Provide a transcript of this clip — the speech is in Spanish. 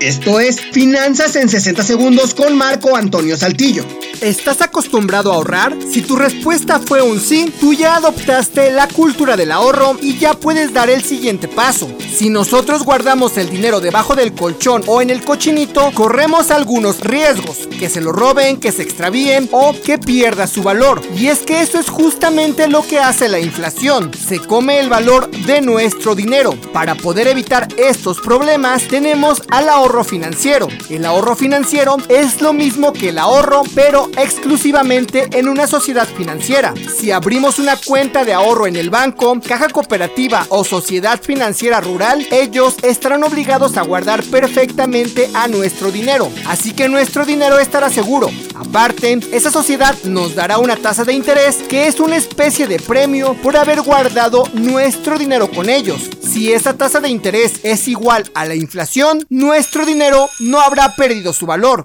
Esto es Finanzas en 60 segundos con Marco Antonio Saltillo. ¿Estás acostumbrado a ahorrar? Si tu respuesta fue un sí, tú ya adoptaste la cultura del ahorro y ya puedes dar el siguiente paso. Si nosotros guardamos el dinero debajo del colchón o en el cochinito, corremos algunos riesgos, que se lo roben, que se extravíen o que pierda su valor. Y es que eso es justamente lo que hace la inflación, se come el valor de nuestro dinero. Para poder evitar estos problemas, tenemos al ahorro financiero. El ahorro financiero es lo mismo que el ahorro, pero exclusivamente en una sociedad financiera. Si abrimos una cuenta de ahorro en el banco, caja cooperativa o sociedad financiera rural, ellos estarán obligados a guardar perfectamente a nuestro dinero. Así que nuestro dinero estará seguro. Aparte, esa sociedad nos dará una tasa de interés que es una especie de premio por haber guardado nuestro dinero con ellos. Si esa tasa de interés es igual a la inflación, nuestro dinero no habrá perdido su valor.